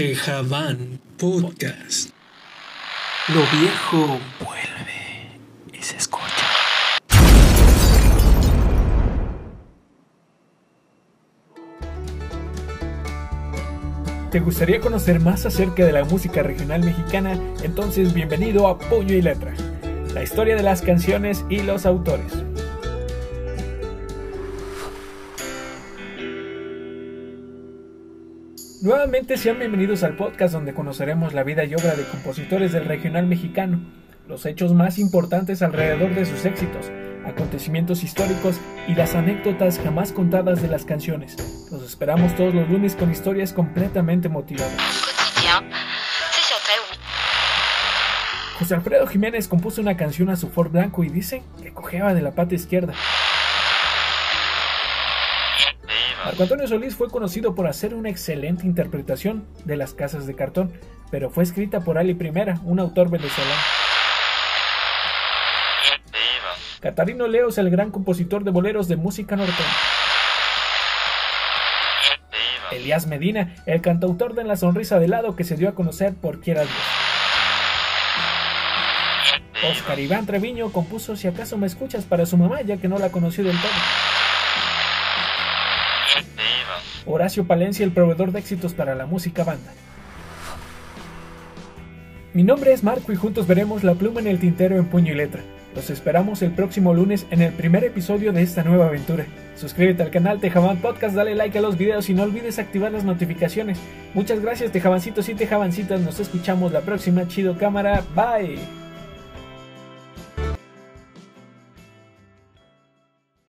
Tejabán Podcast. Lo viejo vuelve y se escucha. ¿Te gustaría conocer más acerca de la música regional mexicana? Entonces bienvenido a Puño y Letra, la historia de las canciones y los autores. Nuevamente sean bienvenidos al podcast donde conoceremos la vida y obra de compositores del regional mexicano, los hechos más importantes alrededor de sus éxitos, acontecimientos históricos y las anécdotas jamás contadas de las canciones. Los esperamos todos los lunes con historias completamente motivadas. José Alfredo Jiménez compuso una canción a su Ford Blanco y dice que cojeaba de la pata izquierda. Marco Antonio Solís fue conocido por hacer una excelente interpretación de Las Casas de Cartón, pero fue escrita por Ali Primera, un autor venezolano. Catarino Leos, el gran compositor de boleros de música norteña. Elías Medina, el cantautor de La Sonrisa de Lado que se dio a conocer por Quiera Dios. Oscar Iván Treviño compuso Si acaso me escuchas para su mamá, ya que no la conoció del todo. Horacio Palencia, el proveedor de éxitos para la música banda. Mi nombre es Marco y juntos veremos la pluma en el tintero en puño y letra. Los esperamos el próximo lunes en el primer episodio de esta nueva aventura. Suscríbete al canal Tejabán Podcast, dale like a los videos y no olvides activar las notificaciones. Muchas gracias Tejabancitos y Tejabancitas, nos escuchamos la próxima. Chido cámara, bye.